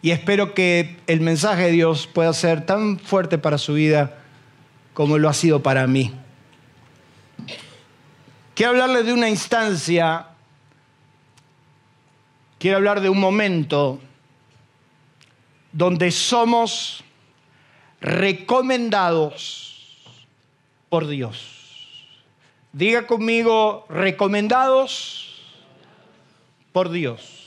Y espero que el mensaje de Dios pueda ser tan fuerte para su vida como lo ha sido para mí. Quiero hablarle de una instancia, quiero hablar de un momento donde somos recomendados por Dios. Diga conmigo, recomendados por Dios.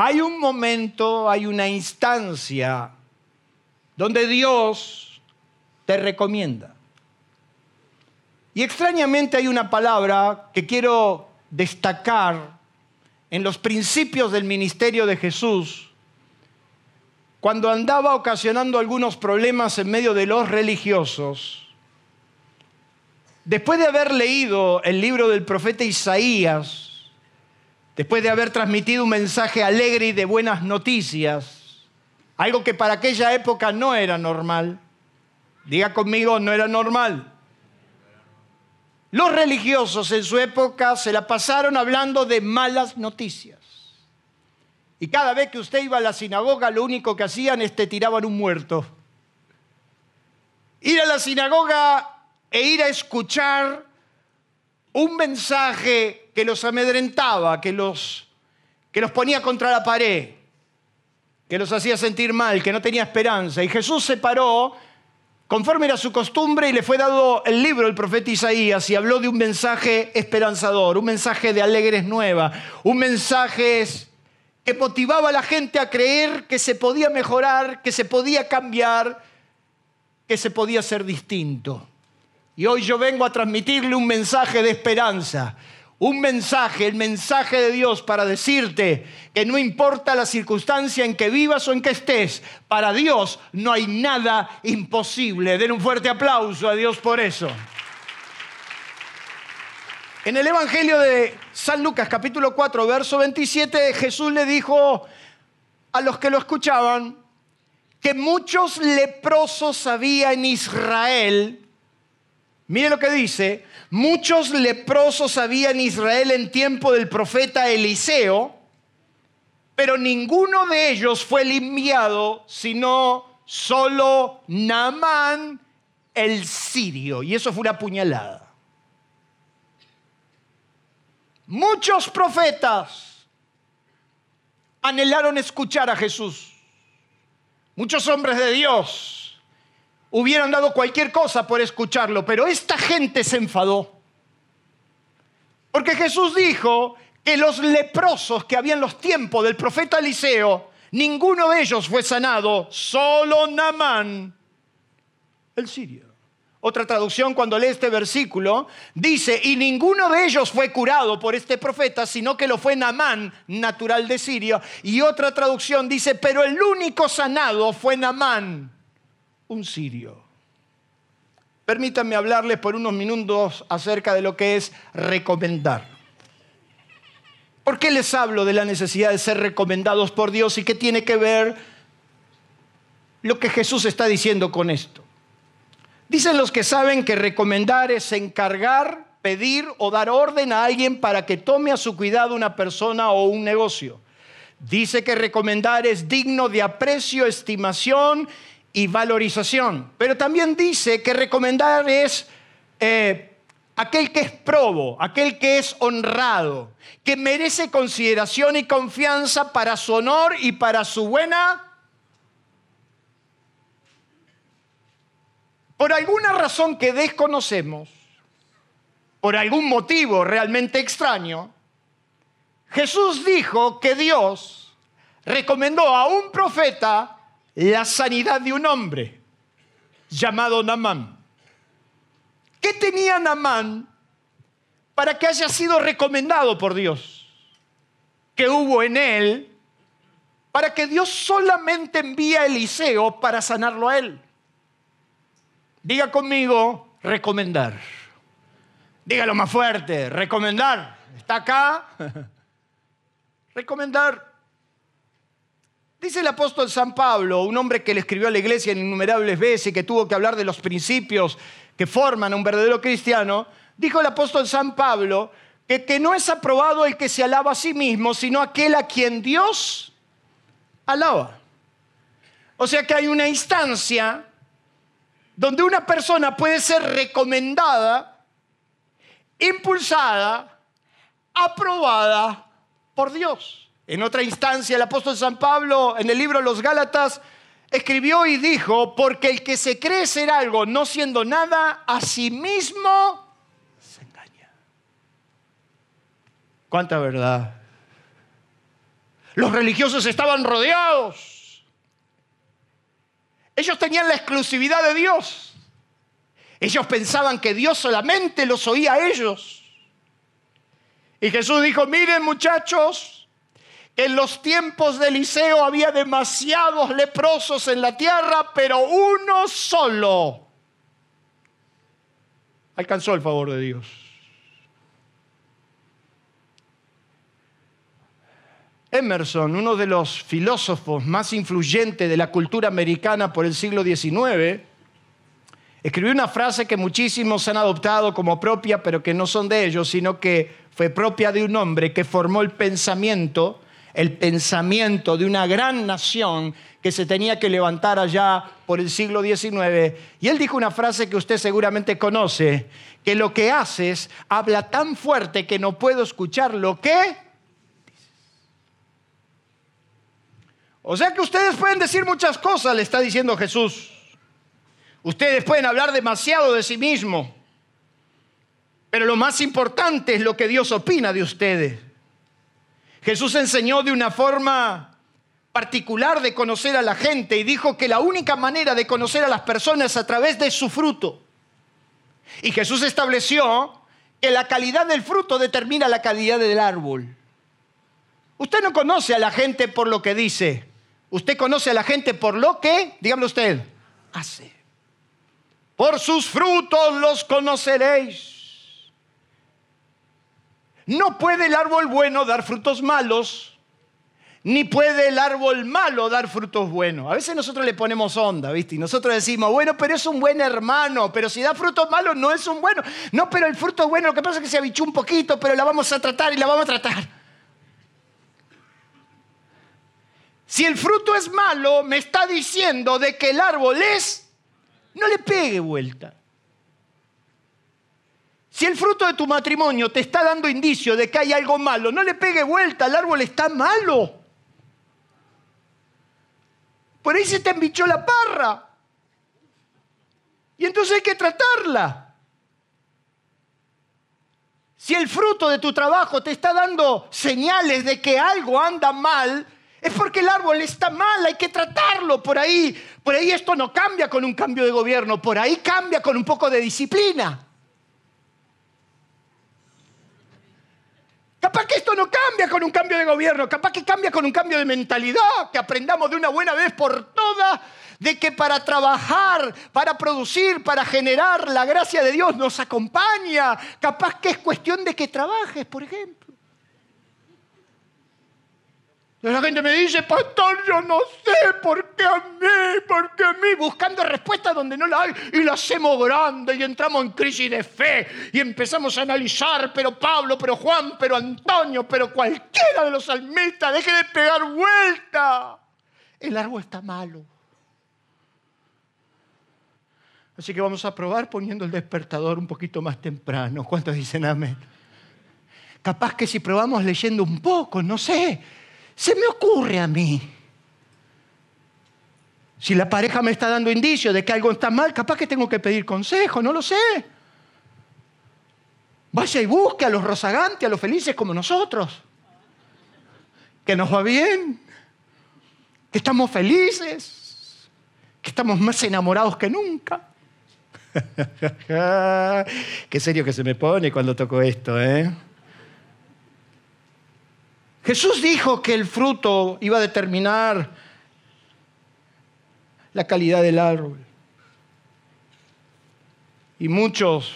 Hay un momento, hay una instancia donde Dios te recomienda. Y extrañamente hay una palabra que quiero destacar en los principios del ministerio de Jesús, cuando andaba ocasionando algunos problemas en medio de los religiosos. Después de haber leído el libro del profeta Isaías, después de haber transmitido un mensaje alegre y de buenas noticias, algo que para aquella época no era normal. Diga conmigo, no era normal. Los religiosos en su época se la pasaron hablando de malas noticias. Y cada vez que usted iba a la sinagoga, lo único que hacían es te tiraban un muerto. Ir a la sinagoga e ir a escuchar un mensaje que los amedrentaba, que los, que los ponía contra la pared, que los hacía sentir mal, que no tenía esperanza. Y Jesús se paró conforme era su costumbre y le fue dado el libro del profeta Isaías y habló de un mensaje esperanzador, un mensaje de alegres nuevas, un mensaje que motivaba a la gente a creer que se podía mejorar, que se podía cambiar, que se podía ser distinto. Y hoy yo vengo a transmitirle un mensaje de esperanza, un mensaje, el mensaje de Dios para decirte que no importa la circunstancia en que vivas o en que estés, para Dios no hay nada imposible. Den un fuerte aplauso a Dios por eso. En el Evangelio de San Lucas capítulo 4, verso 27, Jesús le dijo a los que lo escuchaban que muchos leprosos había en Israel. Mire lo que dice, Muchos leprosos había en Israel en tiempo del profeta Eliseo, pero ninguno de ellos fue limpiado, sino solo Naamán el sirio. Y eso fue una puñalada. Muchos profetas anhelaron escuchar a Jesús. Muchos hombres de Dios hubieran dado cualquier cosa por escucharlo, pero esta gente se enfadó. Porque Jesús dijo que los leprosos que había en los tiempos del profeta Eliseo, ninguno de ellos fue sanado, solo Namán, el sirio. Otra traducción cuando lee este versículo dice, y ninguno de ellos fue curado por este profeta, sino que lo fue Namán, natural de Siria. Y otra traducción dice, pero el único sanado fue Namán, un sirio. Permítanme hablarles por unos minutos acerca de lo que es recomendar. ¿Por qué les hablo de la necesidad de ser recomendados por Dios y qué tiene que ver lo que Jesús está diciendo con esto? Dicen los que saben que recomendar es encargar, pedir o dar orden a alguien para que tome a su cuidado una persona o un negocio. Dice que recomendar es digno de aprecio, estimación y valorización. Pero también dice que recomendar es eh, aquel que es probo, aquel que es honrado, que merece consideración y confianza para su honor y para su buena. Por alguna razón que desconocemos, por algún motivo realmente extraño, Jesús dijo que Dios recomendó a un profeta la sanidad de un hombre llamado Namán. ¿Qué tenía Namán para que haya sido recomendado por Dios? Que hubo en él para que Dios solamente envíe a Eliseo para sanarlo a él. Diga conmigo, recomendar. Dígalo más fuerte, recomendar. ¿Está acá? recomendar. Dice el apóstol San Pablo, un hombre que le escribió a la iglesia innumerables veces y que tuvo que hablar de los principios que forman a un verdadero cristiano, dijo el apóstol San Pablo que, que no es aprobado el que se alaba a sí mismo, sino aquel a quien Dios alaba. O sea que hay una instancia donde una persona puede ser recomendada impulsada, aprobada por Dios. En otra instancia, el apóstol San Pablo, en el libro Los Gálatas, escribió y dijo, porque el que se cree ser algo no siendo nada, a sí mismo se engaña. ¿Cuánta verdad? Los religiosos estaban rodeados. Ellos tenían la exclusividad de Dios. Ellos pensaban que Dios solamente los oía a ellos. Y Jesús dijo, miren muchachos, en los tiempos de Eliseo había demasiados leprosos en la tierra, pero uno solo alcanzó el favor de Dios. Emerson, uno de los filósofos más influyentes de la cultura americana por el siglo XIX, Escribió una frase que muchísimos han adoptado como propia, pero que no son de ellos, sino que fue propia de un hombre que formó el pensamiento, el pensamiento de una gran nación que se tenía que levantar allá por el siglo XIX. Y él dijo una frase que usted seguramente conoce, que lo que haces habla tan fuerte que no puedo escuchar lo que O sea que ustedes pueden decir muchas cosas, le está diciendo Jesús. Ustedes pueden hablar demasiado de sí mismos, pero lo más importante es lo que Dios opina de ustedes. Jesús enseñó de una forma particular de conocer a la gente y dijo que la única manera de conocer a las personas es a través de su fruto. Y Jesús estableció que la calidad del fruto determina la calidad del árbol. Usted no conoce a la gente por lo que dice, usted conoce a la gente por lo que, dígame usted, hace. Por sus frutos los conoceréis. No puede el árbol bueno dar frutos malos, ni puede el árbol malo dar frutos buenos. A veces nosotros le ponemos onda, ¿viste? Y nosotros decimos, bueno, pero es un buen hermano, pero si da frutos malos no es un bueno. No, pero el fruto es bueno, lo que pasa es que se abichó un poquito, pero la vamos a tratar y la vamos a tratar. Si el fruto es malo, me está diciendo de que el árbol es no le pegue vuelta. Si el fruto de tu matrimonio te está dando indicio de que hay algo malo, no le pegue vuelta, el árbol está malo. Por ahí se te embichó la parra. Y entonces hay que tratarla. Si el fruto de tu trabajo te está dando señales de que algo anda mal, es porque el árbol está mal, hay que tratarlo por ahí. Por ahí esto no cambia con un cambio de gobierno, por ahí cambia con un poco de disciplina. Capaz que esto no cambia con un cambio de gobierno, capaz que cambia con un cambio de mentalidad, que aprendamos de una buena vez por todas de que para trabajar, para producir, para generar, la gracia de Dios nos acompaña. Capaz que es cuestión de que trabajes, por ejemplo. La gente me dice, pastor, yo no sé por qué a mí, por qué a mí, buscando respuestas donde no la hay y la hacemos grande y entramos en crisis de fe y empezamos a analizar, pero Pablo, pero Juan, pero Antonio, pero cualquiera de los salmistas, deje de pegar vuelta. El árbol está malo. Así que vamos a probar poniendo el despertador un poquito más temprano. ¿Cuántos dicen amén? Capaz que si probamos leyendo un poco, no sé, se me ocurre a mí. Si la pareja me está dando indicios de que algo está mal, capaz que tengo que pedir consejo, no lo sé. Vaya y busque a los rozagantes, a los felices como nosotros. Que nos va bien, que estamos felices, que estamos más enamorados que nunca. Qué serio que se me pone cuando toco esto, ¿eh? Jesús dijo que el fruto iba a determinar la calidad del árbol. Y muchos,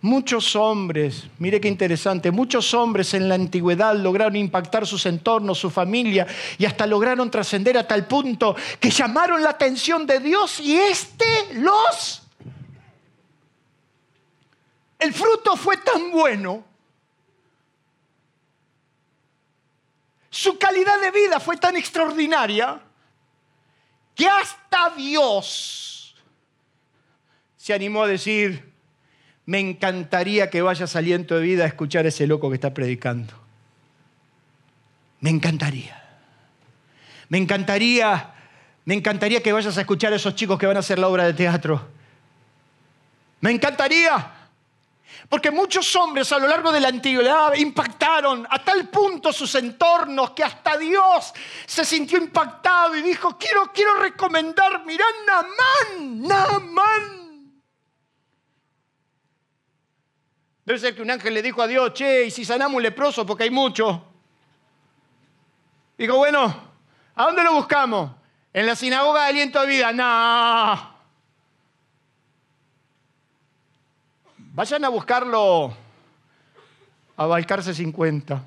muchos hombres, mire qué interesante, muchos hombres en la antigüedad lograron impactar sus entornos, su familia, y hasta lograron trascender a tal punto que llamaron la atención de Dios y éste los... El fruto fue tan bueno, su calidad de vida fue tan extraordinaria, que hasta Dios se animó a decir, me encantaría que vayas aliento de vida a escuchar a ese loco que está predicando. Me encantaría. Me encantaría, me encantaría que vayas a escuchar a esos chicos que van a hacer la obra de teatro. Me encantaría. Porque muchos hombres a lo largo de la antigüedad impactaron a tal punto sus entornos que hasta Dios se sintió impactado y dijo, quiero, quiero recomendar, mirá, Namán, Namán. Debe ser que un ángel le dijo a Dios, che, y si sanamos un leproso, porque hay mucho. Dijo, bueno, ¿a dónde lo buscamos? En la sinagoga de aliento de vida. Vayan a buscarlo a Balcarce 50.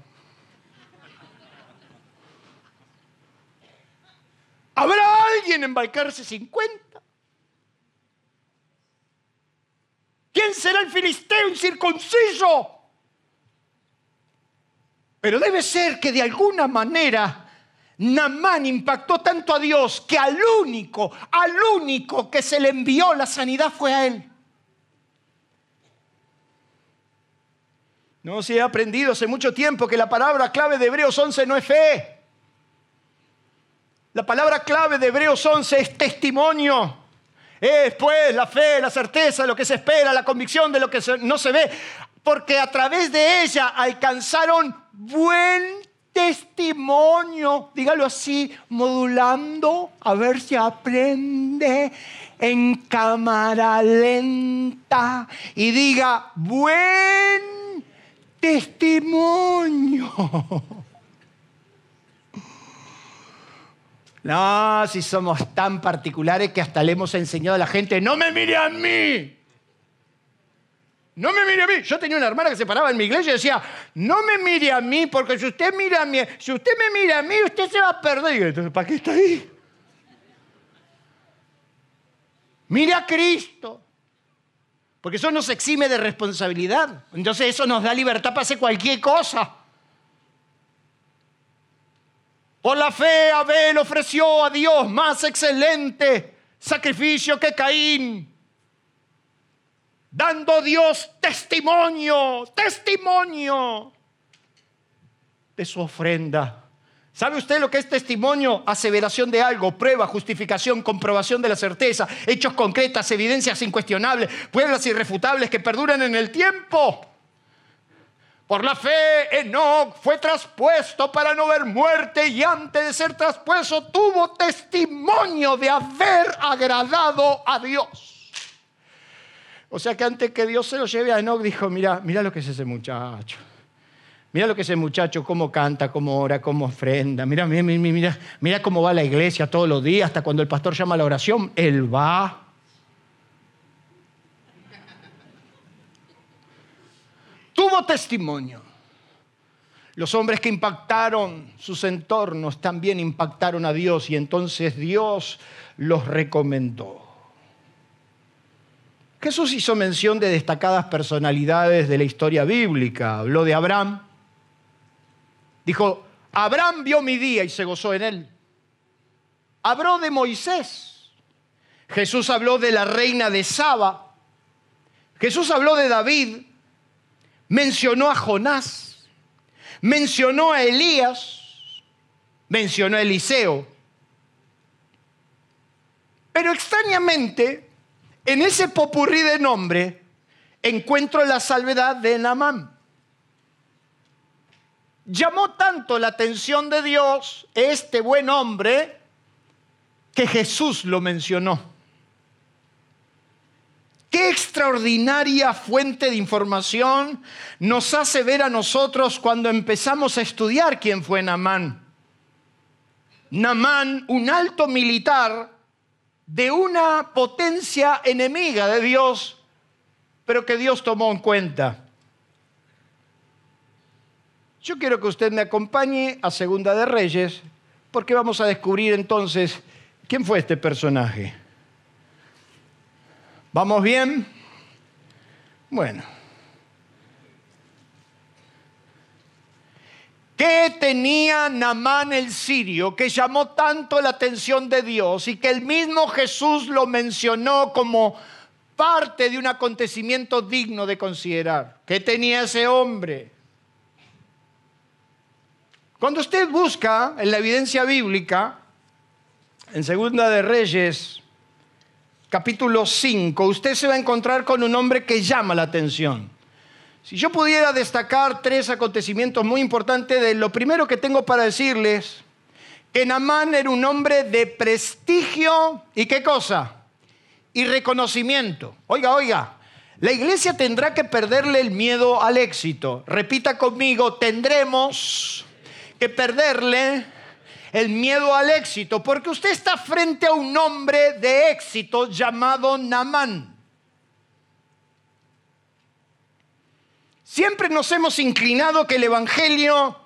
¿Habrá alguien en Balcarce 50? ¿Quién será el filisteo incircunciso? Pero debe ser que de alguna manera Namán impactó tanto a Dios que al único, al único que se le envió la sanidad fue a él. No, si he aprendido hace mucho tiempo que la palabra clave de Hebreos 11 no es fe. La palabra clave de Hebreos 11 es testimonio. Es pues la fe, la certeza de lo que se espera, la convicción de lo que no se ve. Porque a través de ella alcanzaron buen testimonio. Dígalo así, modulando, a ver si aprende en cámara lenta. Y diga, buen testimonio. No, si somos tan particulares que hasta le hemos enseñado a la gente, no me mire a mí. No me mire a mí. Yo tenía una hermana que se paraba en mi iglesia y decía, no me mire a mí, porque si usted mira a mí, si usted me mira a mí, usted se va a perder. Entonces, ¿para qué está ahí? Mire a Cristo. Porque eso nos exime de responsabilidad. Entonces eso nos da libertad para hacer cualquier cosa. Por la fe Abel ofreció a Dios más excelente sacrificio que Caín, dando Dios testimonio, testimonio de su ofrenda. ¿Sabe usted lo que es testimonio? Aseveración de algo, prueba, justificación, comprobación de la certeza, hechos concretas, evidencias incuestionables, pruebas irrefutables que perduran en el tiempo. Por la fe, Enoch fue traspuesto para no ver muerte y antes de ser traspuesto tuvo testimonio de haber agradado a Dios. O sea que antes que Dios se lo lleve a Enoch dijo, mira, mira lo que es ese muchacho. Mira lo que ese muchacho, cómo canta, cómo ora, cómo ofrenda. Mira, mira, mira, mira cómo va a la iglesia todos los días, hasta cuando el pastor llama a la oración, él va. Tuvo testimonio. Los hombres que impactaron sus entornos también impactaron a Dios y entonces Dios los recomendó. Jesús hizo mención de destacadas personalidades de la historia bíblica. Habló de Abraham, Dijo, Abraham vio mi día y se gozó en él. Habló de Moisés. Jesús habló de la reina de Saba. Jesús habló de David. Mencionó a Jonás. Mencionó a Elías. Mencionó a Eliseo. Pero extrañamente, en ese popurrí de nombre, encuentro la salvedad de Namán llamó tanto la atención de Dios este buen hombre que Jesús lo mencionó. Qué extraordinaria fuente de información nos hace ver a nosotros cuando empezamos a estudiar quién fue Namán. Namán, un alto militar de una potencia enemiga de Dios, pero que Dios tomó en cuenta. Yo quiero que usted me acompañe a Segunda de Reyes, porque vamos a descubrir entonces quién fue este personaje. ¿Vamos bien? Bueno. ¿Qué tenía Namán el sirio que llamó tanto la atención de Dios y que el mismo Jesús lo mencionó como parte de un acontecimiento digno de considerar? ¿Qué tenía ese hombre? Cuando usted busca en la evidencia bíblica, en Segunda de Reyes, capítulo 5, usted se va a encontrar con un hombre que llama la atención. Si yo pudiera destacar tres acontecimientos muy importantes, de lo primero que tengo para decirles, que Namán era un hombre de prestigio y qué cosa? Y reconocimiento. Oiga, oiga, la iglesia tendrá que perderle el miedo al éxito. Repita conmigo, tendremos perderle el miedo al éxito, porque usted está frente a un hombre de éxito llamado Namán. Siempre nos hemos inclinado que el Evangelio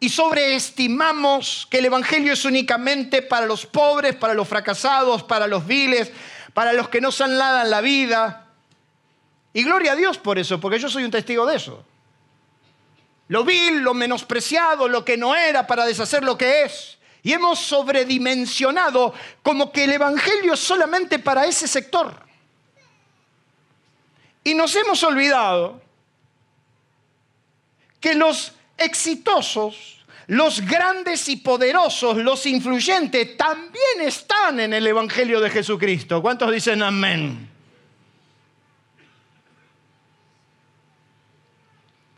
y sobreestimamos que el Evangelio es únicamente para los pobres, para los fracasados, para los viles, para los que no nada en la vida. Y gloria a Dios por eso, porque yo soy un testigo de eso lo vil, lo menospreciado, lo que no era para deshacer lo que es. Y hemos sobredimensionado como que el Evangelio es solamente para ese sector. Y nos hemos olvidado que los exitosos, los grandes y poderosos, los influyentes, también están en el Evangelio de Jesucristo. ¿Cuántos dicen amén?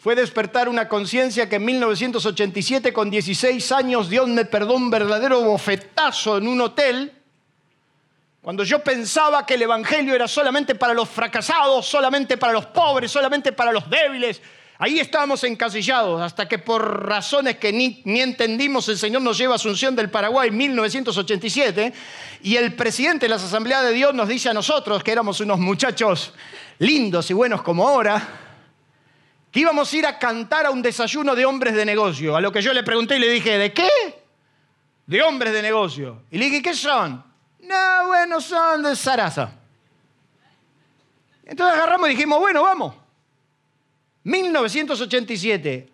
Fue despertar una conciencia que en 1987, con 16 años, Dios me perdó un verdadero bofetazo en un hotel, cuando yo pensaba que el Evangelio era solamente para los fracasados, solamente para los pobres, solamente para los débiles. Ahí estábamos encasillados, hasta que por razones que ni, ni entendimos, el Señor nos lleva a Asunción del Paraguay en 1987, y el presidente de las Asambleas de Dios nos dice a nosotros, que éramos unos muchachos lindos y buenos como ahora, íbamos a ir a cantar a un desayuno de hombres de negocio. A lo que yo le pregunté y le dije, ¿de qué? De hombres de negocio. Y le dije, ¿qué son? No, bueno, son de Sarasa. Entonces agarramos y dijimos, bueno, vamos. 1987,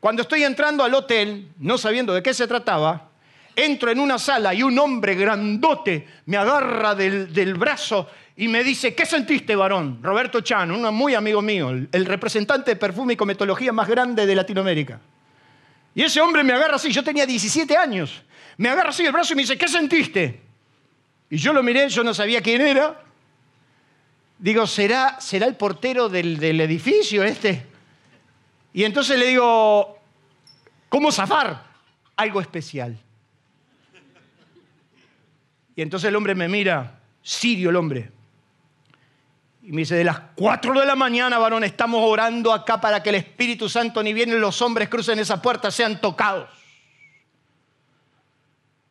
cuando estoy entrando al hotel, no sabiendo de qué se trataba, entro en una sala y un hombre grandote me agarra del, del brazo y me dice, ¿qué sentiste, varón? Roberto Chan, un muy amigo mío, el representante de perfume y cometología más grande de Latinoamérica. Y ese hombre me agarra así, yo tenía 17 años, me agarra así el brazo y me dice, ¿qué sentiste? Y yo lo miré, yo no sabía quién era. Digo, ¿será, será el portero del, del edificio este? Y entonces le digo, ¿cómo zafar? Algo especial. Y entonces el hombre me mira, sirio el hombre. Y me dice, de las 4 de la mañana, varón, estamos orando acá para que el Espíritu Santo ni vienen los hombres crucen esa puerta, sean tocados.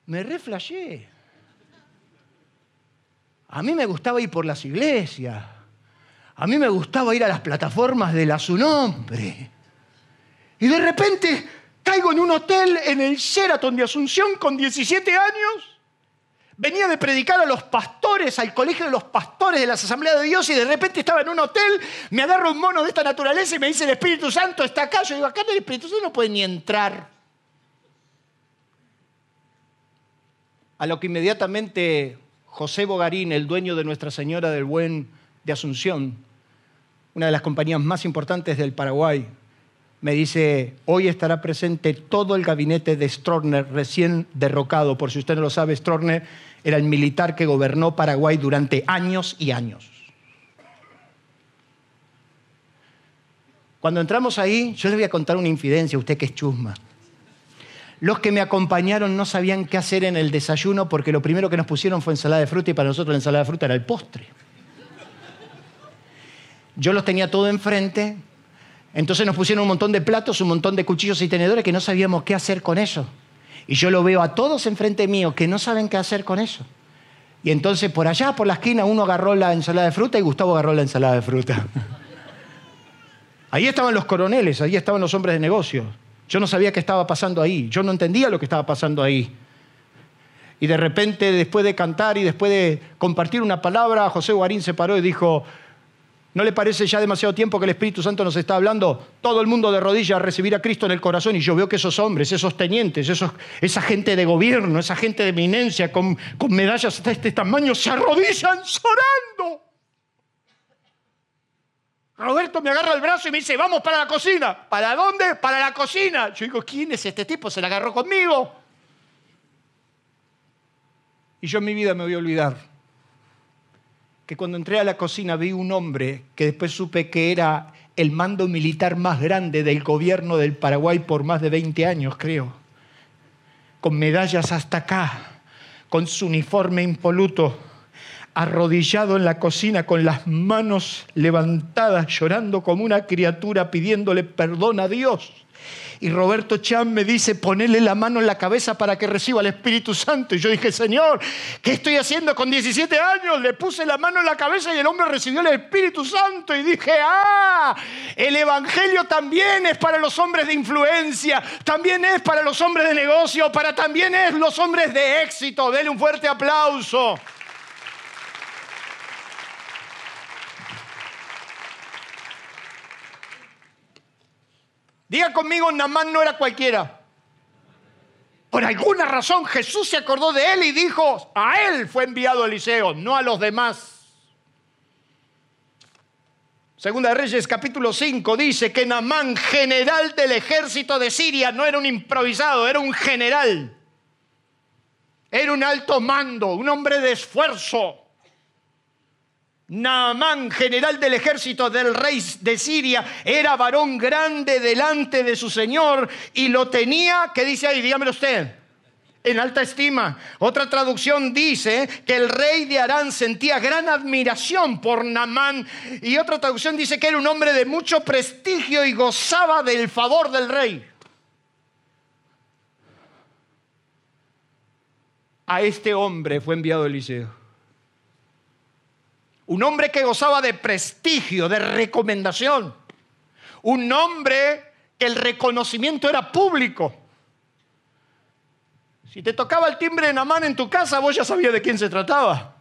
Me reflashé. A mí me gustaba ir por las iglesias. A mí me gustaba ir a las plataformas de la su nombre. Y de repente caigo en un hotel en el Sheraton de Asunción con 17 años Venía de predicar a los pastores, al colegio de los pastores de las asambleas de Dios y de repente estaba en un hotel, me agarra un mono de esta naturaleza y me dice el Espíritu Santo está acá. Yo digo, acá el Espíritu Santo no puede ni entrar. A lo que inmediatamente José Bogarín, el dueño de Nuestra Señora del Buen de Asunción, una de las compañías más importantes del Paraguay, me dice, hoy estará presente todo el gabinete de Stroessner recién derrocado. Por si usted no lo sabe, Stroessner era el militar que gobernó Paraguay durante años y años. Cuando entramos ahí, yo le voy a contar una infidencia, usted que es chusma. Los que me acompañaron no sabían qué hacer en el desayuno porque lo primero que nos pusieron fue ensalada de fruta y para nosotros la ensalada de fruta era el postre. Yo los tenía todo enfrente. Entonces nos pusieron un montón de platos, un montón de cuchillos y tenedores que no sabíamos qué hacer con eso. Y yo lo veo a todos enfrente mío que no saben qué hacer con eso. Y entonces por allá, por la esquina, uno agarró la ensalada de fruta y Gustavo agarró la ensalada de fruta. Ahí estaban los coroneles, ahí estaban los hombres de negocio. Yo no sabía qué estaba pasando ahí, yo no entendía lo que estaba pasando ahí. Y de repente, después de cantar y después de compartir una palabra, José Guarín se paró y dijo, ¿No le parece ya demasiado tiempo que el Espíritu Santo nos está hablando? Todo el mundo de rodillas a recibir a Cristo en el corazón y yo veo que esos hombres, esos tenientes, esos, esa gente de gobierno, esa gente de eminencia con, con medallas de este tamaño se arrodillan llorando. Roberto me agarra el brazo y me dice, vamos para la cocina. ¿Para dónde? Para la cocina. Yo digo, ¿quién es este tipo? Se la agarró conmigo. Y yo en mi vida me voy a olvidar cuando entré a la cocina vi un hombre que después supe que era el mando militar más grande del gobierno del Paraguay por más de 20 años, creo, con medallas hasta acá, con su uniforme impoluto, arrodillado en la cocina con las manos levantadas, llorando como una criatura pidiéndole perdón a Dios. Y Roberto Chan me dice, ponele la mano en la cabeza para que reciba el Espíritu Santo. Y yo dije, Señor, ¿qué estoy haciendo con 17 años? Le puse la mano en la cabeza y el hombre recibió el Espíritu Santo. Y dije, ah, el Evangelio también es para los hombres de influencia, también es para los hombres de negocio, para también es los hombres de éxito. Dele un fuerte aplauso. Diga conmigo, Namán no era cualquiera. Por alguna razón Jesús se acordó de él y dijo, a él fue enviado Eliseo, no a los demás. Segunda de Reyes capítulo 5 dice que Namán, general del ejército de Siria, no era un improvisado, era un general. Era un alto mando, un hombre de esfuerzo. Naamán, general del ejército del rey de Siria, era varón grande delante de su señor y lo tenía, ¿qué dice ahí? Dígamelo usted. En alta estima. Otra traducción dice que el rey de Arán sentía gran admiración por Naamán y otra traducción dice que era un hombre de mucho prestigio y gozaba del favor del rey. A este hombre fue enviado Eliseo. Un hombre que gozaba de prestigio, de recomendación. Un hombre que el reconocimiento era público. Si te tocaba el timbre de Namán en tu casa, vos ya sabías de quién se trataba.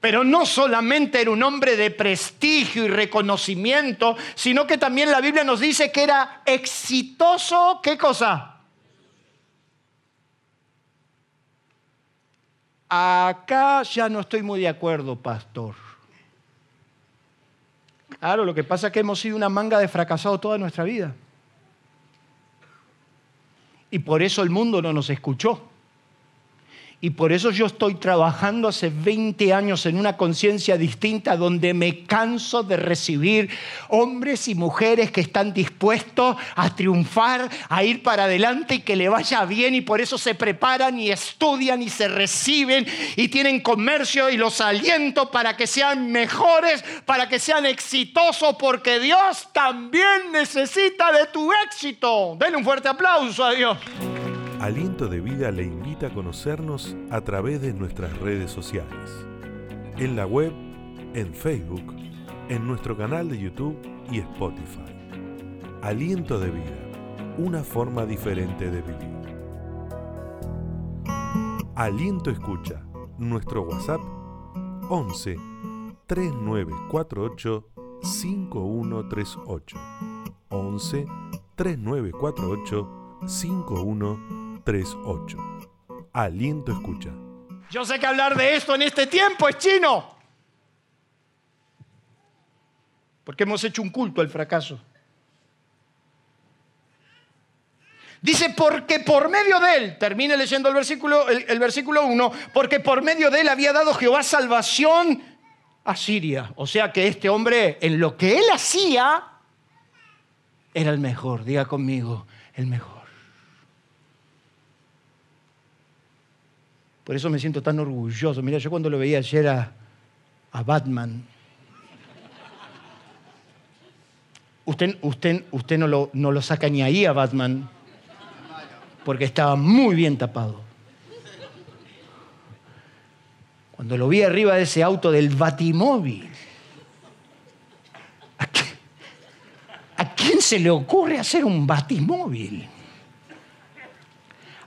Pero no solamente era un hombre de prestigio y reconocimiento, sino que también la Biblia nos dice que era exitoso, ¿qué cosa? Acá ya no estoy muy de acuerdo, pastor. Claro, lo que pasa es que hemos sido una manga de fracasado toda nuestra vida. Y por eso el mundo no nos escuchó. Y por eso yo estoy trabajando hace 20 años en una conciencia distinta donde me canso de recibir hombres y mujeres que están dispuestos a triunfar, a ir para adelante y que le vaya bien y por eso se preparan y estudian y se reciben y tienen comercio y los aliento para que sean mejores, para que sean exitosos, porque Dios también necesita de tu éxito. Denle un fuerte aplauso a Dios. Aliento de Vida le invita a conocernos a través de nuestras redes sociales. En la web, en Facebook, en nuestro canal de YouTube y Spotify. Aliento de Vida, una forma diferente de vivir. Aliento Escucha, nuestro WhatsApp 11 3948 5138 11 3948 5138 38. Aliento escucha. Yo sé que hablar de esto en este tiempo es chino. Porque hemos hecho un culto al fracaso. Dice, porque por medio de él, termine leyendo el versículo, el, el versículo 1, porque por medio de él había dado Jehová salvación a Siria. O sea que este hombre, en lo que él hacía, era el mejor. Diga conmigo, el mejor. Por eso me siento tan orgulloso. Mira, yo cuando lo veía ayer a, Batman, Usted, usted, usted no, lo, no lo saca ni ahí a Batman, porque estaba muy bien tapado. Cuando lo vi arriba de ese auto del Batimóvil, ¿a, quién se le ocurre hacer un Batimóvil?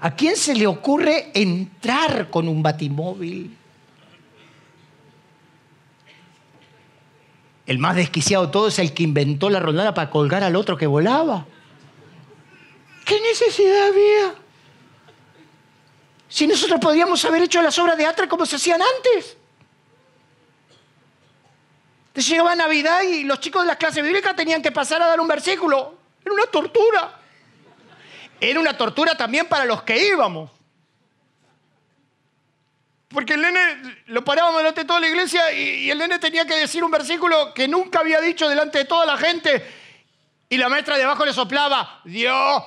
¿A quién se le ocurre entrar con un Batimóvil? El más desquiciado de todo es el que inventó la rondada para colgar al otro que volaba. ¿Qué necesidad había? Si nosotros podíamos haber hecho las obras de arte como se hacían antes. Te llegaba Navidad y los chicos de las clases bíblicas tenían que pasar a dar un versículo. Era una tortura. Era una tortura también para los que íbamos. Porque el nene lo parábamos delante de toda la iglesia y, el nene tenía que decir un versículo que nunca había dicho delante de toda la gente. Y la maestra de abajo le soplaba, Dios.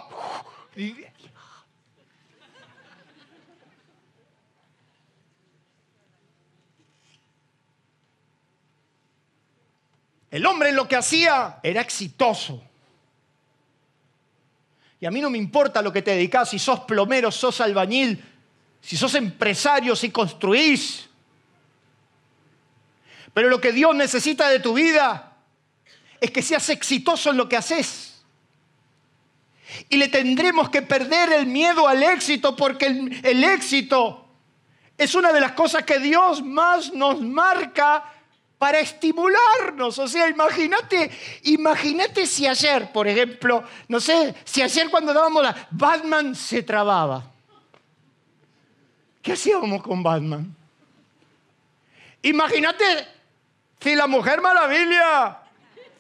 El hombre lo que hacía era exitoso. Y a mí no me importa lo que te dedicas, si sos plomero, sos albañil, si sos empresario, si construís. Pero lo que Dios necesita de tu vida es que seas exitoso en lo que haces. Y le tendremos que perder el miedo al éxito porque el, el éxito es una de las cosas que Dios más nos marca para estimularnos. O sea, imagínate, imagínate si ayer, por ejemplo, no sé, si ayer cuando dábamos la Batman se trababa. ¿Qué hacíamos con Batman? Imagínate si la Mujer Maravilla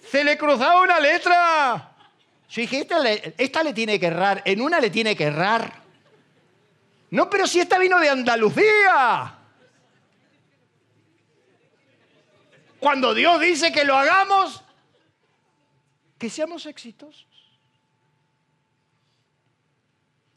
se le cruzaba una letra. Yo dije, esta le, esta le tiene que errar, en una le tiene que errar. No, pero si esta vino de Andalucía. Cuando Dios dice que lo hagamos, que seamos exitosos.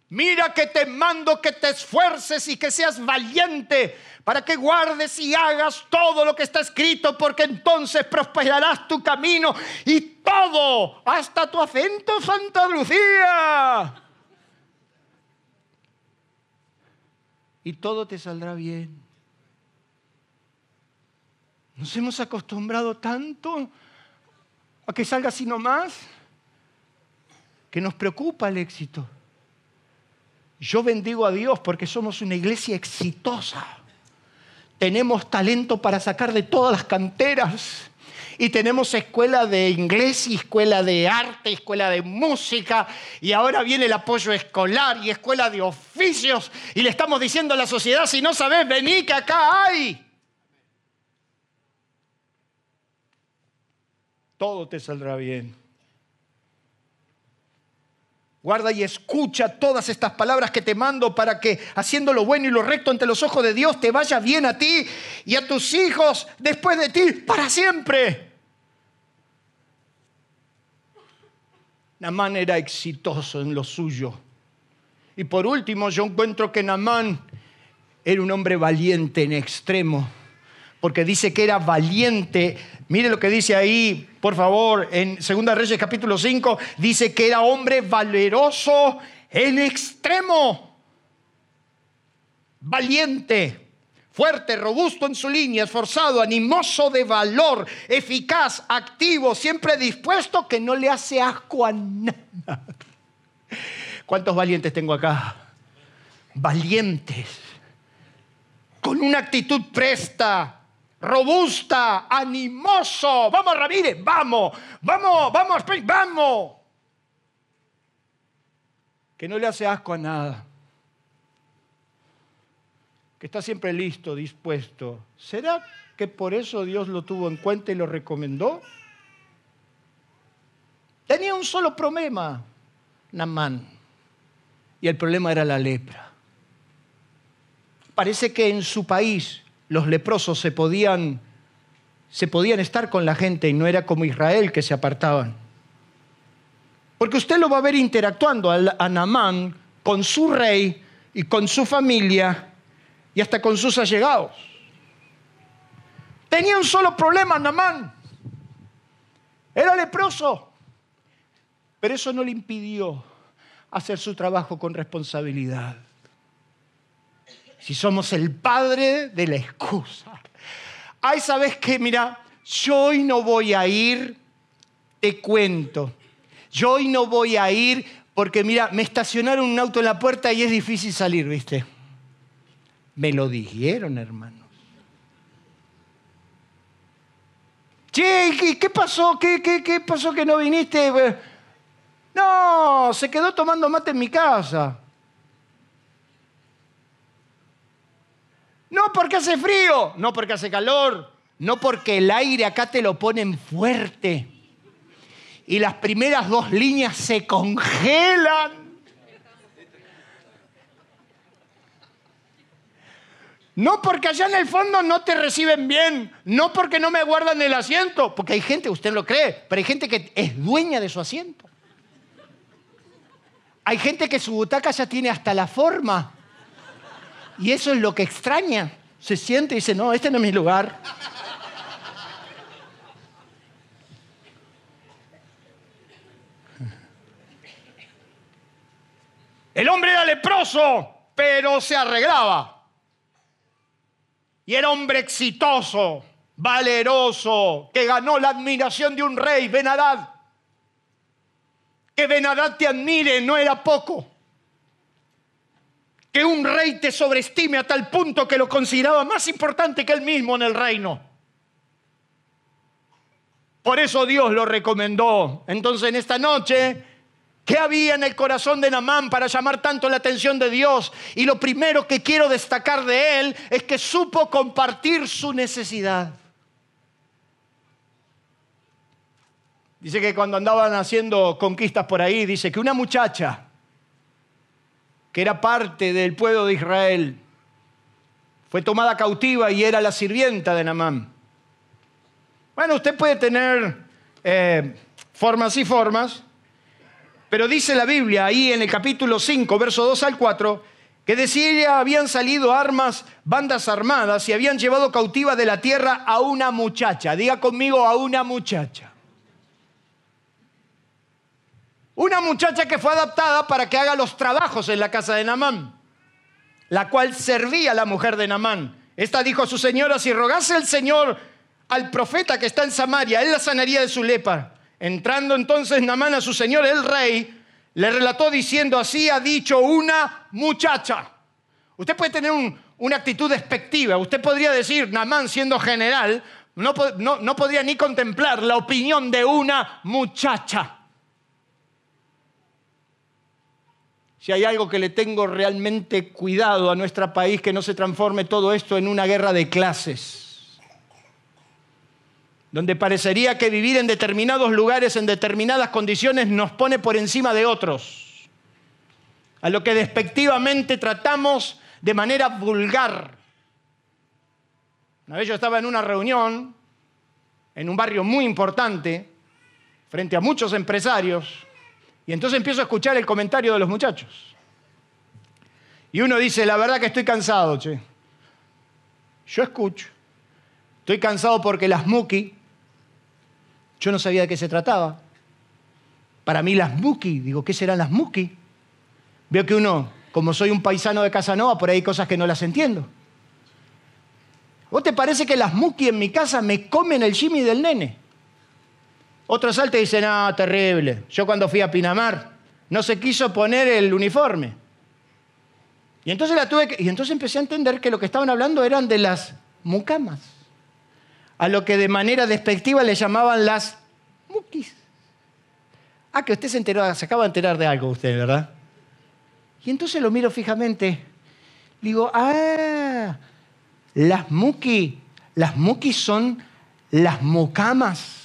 Mira que te mando que te esfuerces y que seas valiente para que guardes y hagas todo lo que está escrito, porque entonces prosperarás tu camino y todo, hasta tu acento Santa Lucía. Y todo te saldrá bien. Nos hemos acostumbrado tanto a que salga así nomás que nos preocupa el éxito. Yo bendigo a Dios porque somos una iglesia exitosa. Tenemos talento para sacar de todas las canteras. Y tenemos escuela de inglés y escuela de arte, escuela de música. Y ahora viene el apoyo escolar y escuela de oficios. Y le estamos diciendo a la sociedad, si no sabes, vení que acá hay. Todo te saldrá bien. Guarda y escucha todas estas palabras que te mando para que haciendo lo bueno y lo recto ante los ojos de Dios te vaya bien a ti y a tus hijos después de ti para siempre. Namán era exitoso en lo suyo. Y por último, yo encuentro que Namán era un hombre valiente en extremo, porque dice que era valiente Mire lo que dice ahí, por favor, en 2 Reyes capítulo 5, dice que era hombre valeroso en extremo, valiente, fuerte, robusto en su línea, esforzado, animoso de valor, eficaz, activo, siempre dispuesto, que no le hace asco a nada. ¿Cuántos valientes tengo acá? Valientes, con una actitud presta, robusta, animoso. Vamos, Ramírez, vamos, vamos, vamos, vamos. Que no le hace asco a nada. Que está siempre listo, dispuesto. ¿Será que por eso Dios lo tuvo en cuenta y lo recomendó? Tenía un solo problema, Namán. Y el problema era la lepra. Parece que en su país los leprosos se podían, se podían estar con la gente y no era como Israel que se apartaban. Porque usted lo va a ver interactuando a Namán con su rey y con su familia y hasta con sus allegados. Tenía un solo problema Namán. Era leproso. Pero eso no le impidió hacer su trabajo con responsabilidad. Si somos el padre de la excusa. Ay, ¿sabes qué? Mira, yo hoy no voy a ir, te cuento. Yo hoy no voy a ir porque, mira, me estacionaron un auto en la puerta y es difícil salir, ¿viste? Me lo dijeron, hermanos. Che, ¿qué, pasó? ¿Qué, qué, qué pasó que no viniste? No, se quedó tomando mate en mi casa. No porque hace frío, no porque hace calor, no porque el aire acá te lo ponen fuerte. Y las primeras dos líneas se congelan. No porque allá en el fondo no te reciben bien, no porque no me guardan el asiento, porque hay gente, usted lo cree, pero hay gente que es dueña de su asiento. Hay gente que su butaca ya tiene hasta la forma. Y eso es lo que extraña. Se siente y dice, no, este no es mi lugar. El hombre era leproso, pero se arreglaba. Y era hombre exitoso, valeroso, que ganó la admiración de un rey, Benadad. Que Benadad te admire no era poco. Que un rey te sobreestime a tal punto que lo consideraba más importante que él mismo en el reino. Por eso Dios lo recomendó. Entonces en esta noche ¿Qué había en el corazón de Namán para llamar tanto la atención de Dios? Y lo primero que quiero destacar de él es que supo compartir su necesidad. Dice que cuando andaban haciendo conquistas por ahí, dice que una muchacha que era parte del pueblo de Israel fue tomada cautiva y era la sirvienta de Namán. Bueno, usted puede tener eh, formas y formas, pero dice la Biblia ahí en el capítulo 5, verso 2 al 4, que de Siria habían salido armas, bandas armadas y habían llevado cautiva de la tierra a una muchacha. Diga conmigo a una muchacha. Una muchacha que fue adaptada para que haga los trabajos en la casa de Namán, la cual servía a la mujer de Namán. Esta dijo a su señora, si rogase el Señor al profeta que está en Samaria, él la sanaría de su lepra. Entrando entonces Namán a su señor el rey, le relató diciendo, así ha dicho una muchacha. Usted puede tener una actitud despectiva, usted podría decir, Namán siendo general, no, no podría ni contemplar la opinión de una muchacha. Si hay algo que le tengo realmente cuidado a nuestro país, que no se transforme todo esto en una guerra de clases donde parecería que vivir en determinados lugares, en determinadas condiciones, nos pone por encima de otros, a lo que despectivamente tratamos de manera vulgar. Una vez yo estaba en una reunión, en un barrio muy importante, frente a muchos empresarios, y entonces empiezo a escuchar el comentario de los muchachos. Y uno dice, la verdad que estoy cansado, che. Yo escucho. Estoy cansado porque las muki yo no sabía de qué se trataba. Para mí las muki, digo, ¿qué serán las muki? Veo que uno, como soy un paisano de Casanova, por ahí hay cosas que no las entiendo. ¿Vos te parece que las muki en mi casa me comen el Jimmy del nene? Otro salta y dice, no, terrible. Yo cuando fui a Pinamar no se quiso poner el uniforme. Y entonces, la tuve y entonces empecé a entender que lo que estaban hablando eran de las mucamas a lo que de manera despectiva le llamaban las muquis. Ah, que usted se enteró, se acaba de enterar de algo usted, ¿verdad? Y entonces lo miro fijamente. Digo, ah, las muquis, las muquis son las mucamas,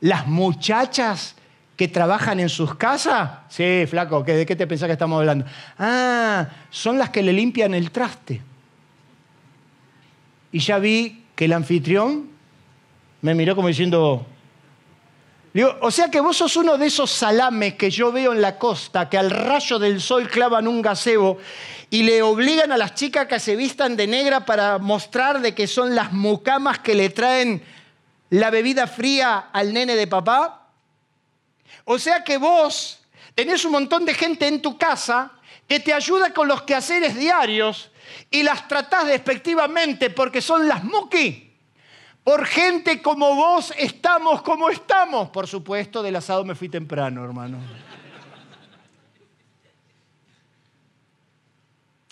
las muchachas que trabajan en sus casas. Sí, flaco, ¿de qué te pensás que estamos hablando? Ah, son las que le limpian el traste. Y ya vi que el anfitrión me miró como diciendo, digo, o sea que vos sos uno de esos salames que yo veo en la costa, que al rayo del sol clavan un gazebo y le obligan a las chicas que se vistan de negra para mostrar de que son las mucamas que le traen la bebida fría al nene de papá. O sea que vos tenés un montón de gente en tu casa que te ayuda con los quehaceres diarios y las tratás despectivamente porque son las muki. Por gente como vos estamos como estamos. Por supuesto, del asado me fui temprano, hermano.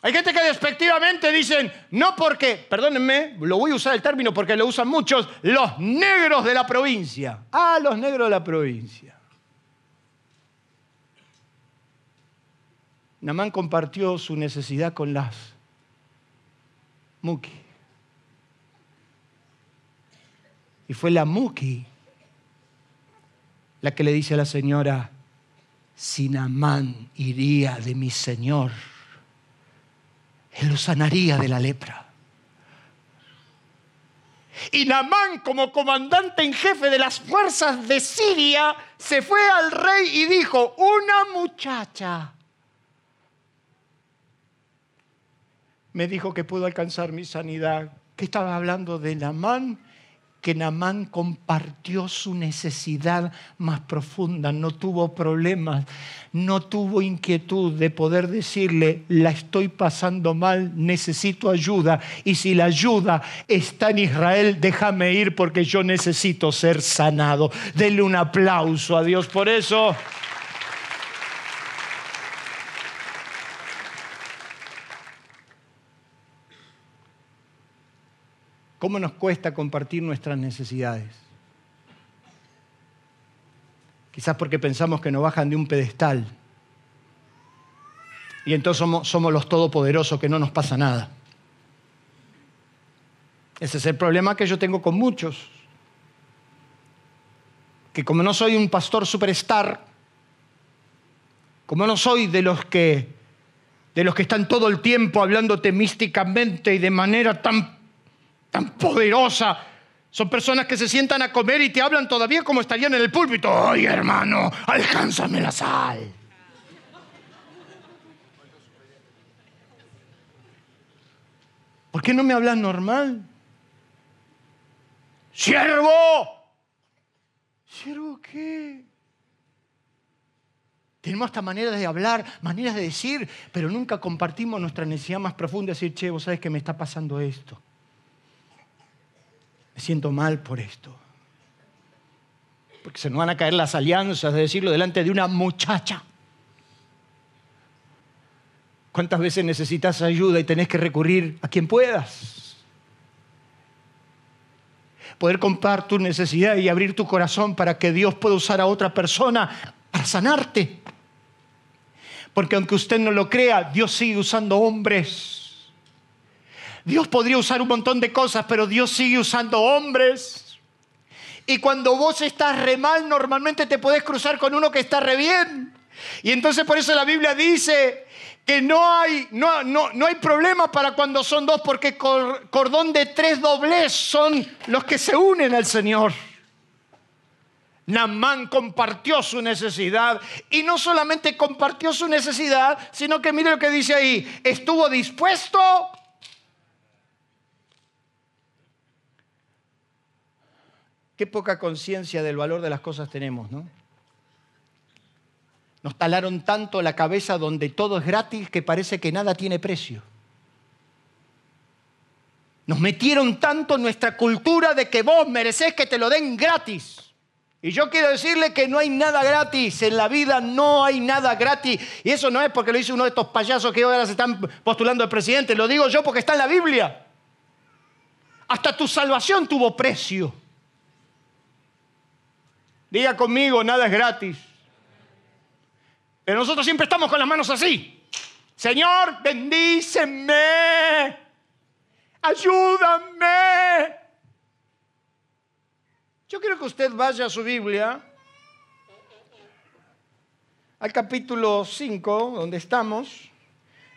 Hay gente que despectivamente dicen, no porque, perdónenme, lo voy a usar el término porque lo usan muchos, los negros de la provincia. Ah, los negros de la provincia. Namán compartió su necesidad con las Muki. Y fue la Muki la que le dice a la señora, si Namán iría de mi señor, él lo sanaría de la lepra. Y Namán, como comandante en jefe de las fuerzas de Siria, se fue al rey y dijo, una muchacha me dijo que pudo alcanzar mi sanidad. ¿Qué estaba hablando de Namán? Que Namán compartió su necesidad más profunda, no tuvo problemas, no tuvo inquietud de poder decirle, la estoy pasando mal, necesito ayuda, y si la ayuda está en Israel, déjame ir porque yo necesito ser sanado. Denle un aplauso a Dios por eso. ¿Cómo nos cuesta compartir nuestras necesidades? Quizás porque pensamos que nos bajan de un pedestal. Y entonces somos, somos los todopoderosos, que no nos pasa nada. Ese es el problema que yo tengo con muchos. Que como no soy un pastor superstar, como no soy de los que de los que están todo el tiempo hablándote místicamente y de manera tan tan poderosa. Son personas que se sientan a comer y te hablan todavía como estarían en el púlpito. ¡Ay, hermano, alcánzame la sal! ¿Por qué no me hablas normal? ¡Siervo! ¿Siervo qué? Tenemos esta manera de hablar, maneras de decir, pero nunca compartimos nuestra necesidad más profunda, decir, che, vos sabes que me está pasando esto me siento mal por esto. Porque se nos van a caer las alianzas de decirlo delante de una muchacha. ¿Cuántas veces necesitas ayuda y tenés que recurrir a quien puedas? Poder comprar tu necesidad y abrir tu corazón para que Dios pueda usar a otra persona para sanarte. Porque aunque usted no lo crea, Dios sigue usando hombres Dios podría usar un montón de cosas, pero Dios sigue usando hombres. Y cuando vos estás re mal, normalmente te podés cruzar con uno que está re bien. Y entonces por eso la Biblia dice que no hay, no, no, no hay problema para cuando son dos, porque cordón de tres dobles son los que se unen al Señor. Namán compartió su necesidad y no solamente compartió su necesidad, sino que mire lo que dice ahí, estuvo dispuesto Qué poca conciencia del valor de las cosas tenemos, ¿no? Nos talaron tanto la cabeza donde todo es gratis que parece que nada tiene precio. Nos metieron tanto en nuestra cultura de que vos mereces que te lo den gratis. Y yo quiero decirle que no hay nada gratis, en la vida no hay nada gratis. Y eso no es porque lo dice uno de estos payasos que ahora se están postulando al presidente, lo digo yo porque está en la Biblia. Hasta tu salvación tuvo precio. Diga conmigo, nada es gratis. Pero nosotros siempre estamos con las manos así. Señor, bendíceme. Ayúdame. Yo quiero que usted vaya a su Biblia, al capítulo 5, donde estamos,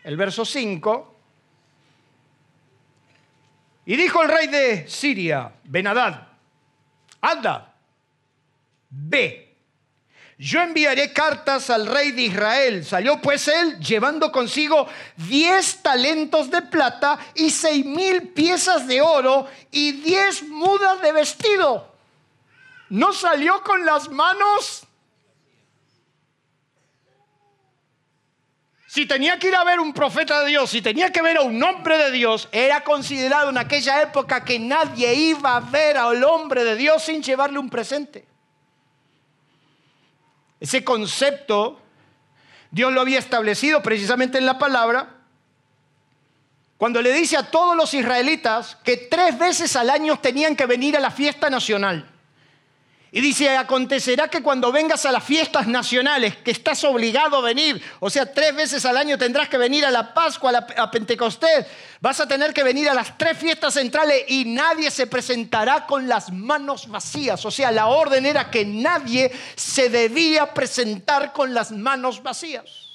el verso 5. Y dijo el rey de Siria, Benadad, anda, Ve. Yo enviaré cartas al rey de Israel. Salió pues él llevando consigo diez talentos de plata y seis mil piezas de oro y diez mudas de vestido. No salió con las manos. Si tenía que ir a ver un profeta de Dios, si tenía que ver a un hombre de Dios, era considerado en aquella época que nadie iba a ver al hombre de Dios sin llevarle un presente. Ese concepto Dios lo había establecido precisamente en la palabra cuando le dice a todos los israelitas que tres veces al año tenían que venir a la fiesta nacional. Y dice, acontecerá que cuando vengas a las fiestas nacionales, que estás obligado a venir, o sea, tres veces al año tendrás que venir a la Pascua, a, Pentecostés, vas a tener que venir a las tres fiestas centrales y nadie se presentará con las manos vacías. O sea, la orden era que nadie se debía presentar con las manos vacías.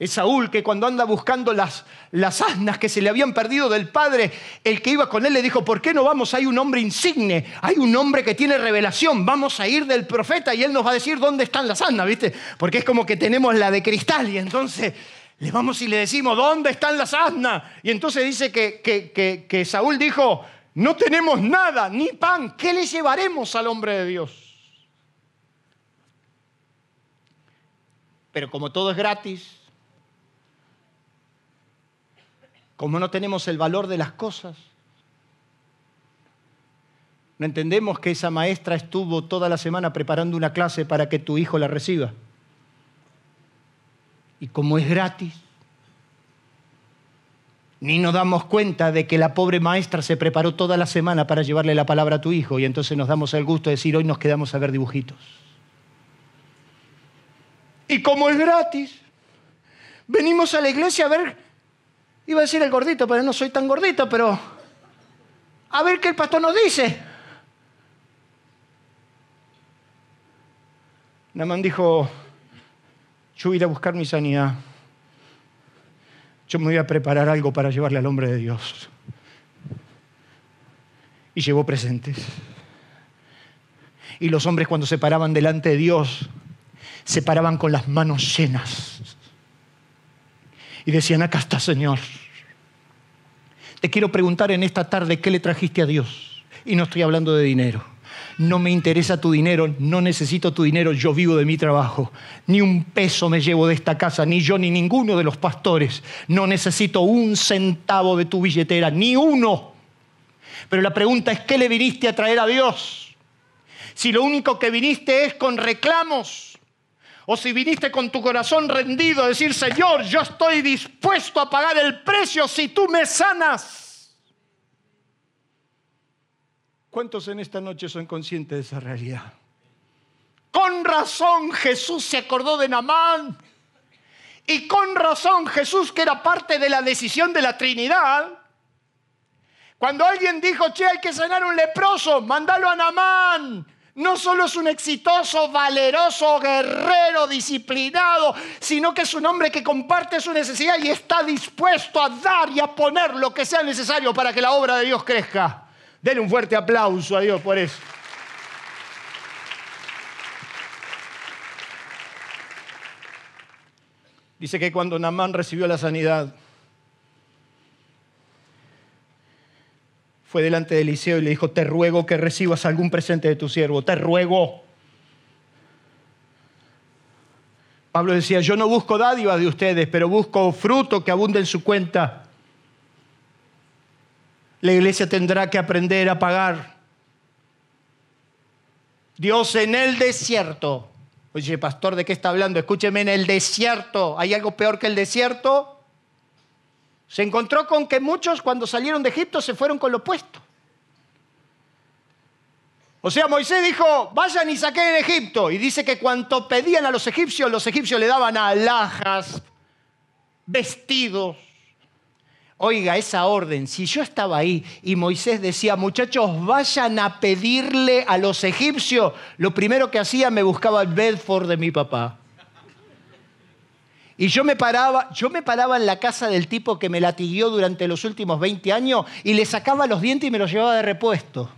Es Saúl que cuando anda buscando las, las asnas que se le habían perdido del padre, el que iba con él le dijo, ¿por qué no vamos? Hay un hombre insigne, hay un hombre que tiene revelación, vamos a ir del profeta y él nos va a decir dónde están las asnas, ¿viste? Porque es como que tenemos la de cristal y entonces le vamos y le decimos, ¿dónde están las asnas? Y entonces dice que, que, que Saúl dijo, no tenemos nada, ni pan, ¿qué le llevaremos al hombre de Dios? Pero como todo es gratis, como no tenemos el valor de las cosas. No entendemos que esa maestra estuvo toda la semana preparando una clase para que tu hijo la reciba. Y como es gratis, ni nos damos cuenta de que la pobre maestra se preparó toda la semana para llevarle la palabra a tu hijo y entonces nos damos el gusto de decir, hoy nos quedamos a ver dibujitos. Y como es gratis, venimos a la iglesia a ver Iba a decir el gordito, pero no soy tan gordito, pero a ver qué el pastor nos dice. Namán dijo, yo voy a ir a buscar mi sanidad. Yo me voy a preparar algo para llevarle al hombre de Dios. Y llevó presentes. Y los hombres cuando se paraban delante de Dios, se paraban con las manos llenas. Y decían, acá está Señor. Te quiero preguntar en esta tarde, ¿qué le trajiste a Dios? Y no estoy hablando de dinero. No me interesa tu dinero, no necesito tu dinero, yo vivo de mi trabajo. Ni un peso me llevo de esta casa, ni yo ni ninguno de los pastores. No necesito un centavo de tu billetera, ni uno. Pero la pregunta es, ¿qué le viniste a traer a Dios? Si lo único que viniste es con reclamos, o si viniste con tu corazón rendido a decir, Señor, yo estoy dispuesto a pagar el precio si tú me sanas. ¿Cuántos en esta noche son conscientes de esa realidad? Con razón Jesús se acordó de Namán. Y con razón Jesús, que era parte de la decisión de la Trinidad, cuando alguien dijo, che, hay que sanar un leproso, mándalo a Namán no solo es un exitoso, valeroso, guerrero, disciplinado, sino que es un hombre que comparte su necesidad y está dispuesto a dar y a poner lo que sea necesario para que la obra de Dios crezca. Denle un fuerte aplauso a Dios por eso. Dice que cuando Namán recibió la sanidad, fue delante de Eliseo y le dijo, te ruego que recibas algún presente de tu siervo, te ruego. Pablo decía, yo no busco dádivas de ustedes, pero busco fruto que abunde en su cuenta. La iglesia tendrá que aprender a pagar. Dios en el desierto. Oye, pastor, ¿de qué está hablando? Escúcheme, en el desierto. ¿Hay algo peor que el desierto? Se encontró con que muchos cuando salieron de Egipto se fueron con lo opuesto. O sea, Moisés dijo, vayan y saquen en Egipto. Y dice que cuanto pedían a los egipcios, los egipcios le daban alhajas, vestidos. Oiga, esa orden, si yo estaba ahí y Moisés decía, muchachos, vayan a pedirle a los egipcios, lo primero que hacía me buscaba el Bedford de mi papá. Y yo me paraba, yo me paraba en la casa del tipo que me latiguió durante los últimos 20 años y le sacaba los dientes y me los llevaba de repuesto.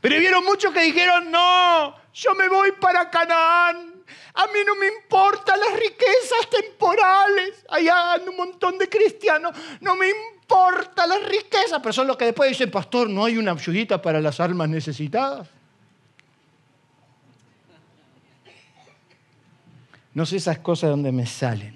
Pero vieron muchos que dijeron, no, yo me voy para Canaán. A mí no me importan las riquezas temporales. Allá hay un montón de cristianos. No me importa las riquezas. Pero son los que después dicen, pastor, ¿no hay una ayudita para las almas necesitadas? No sé esas cosas donde me salen.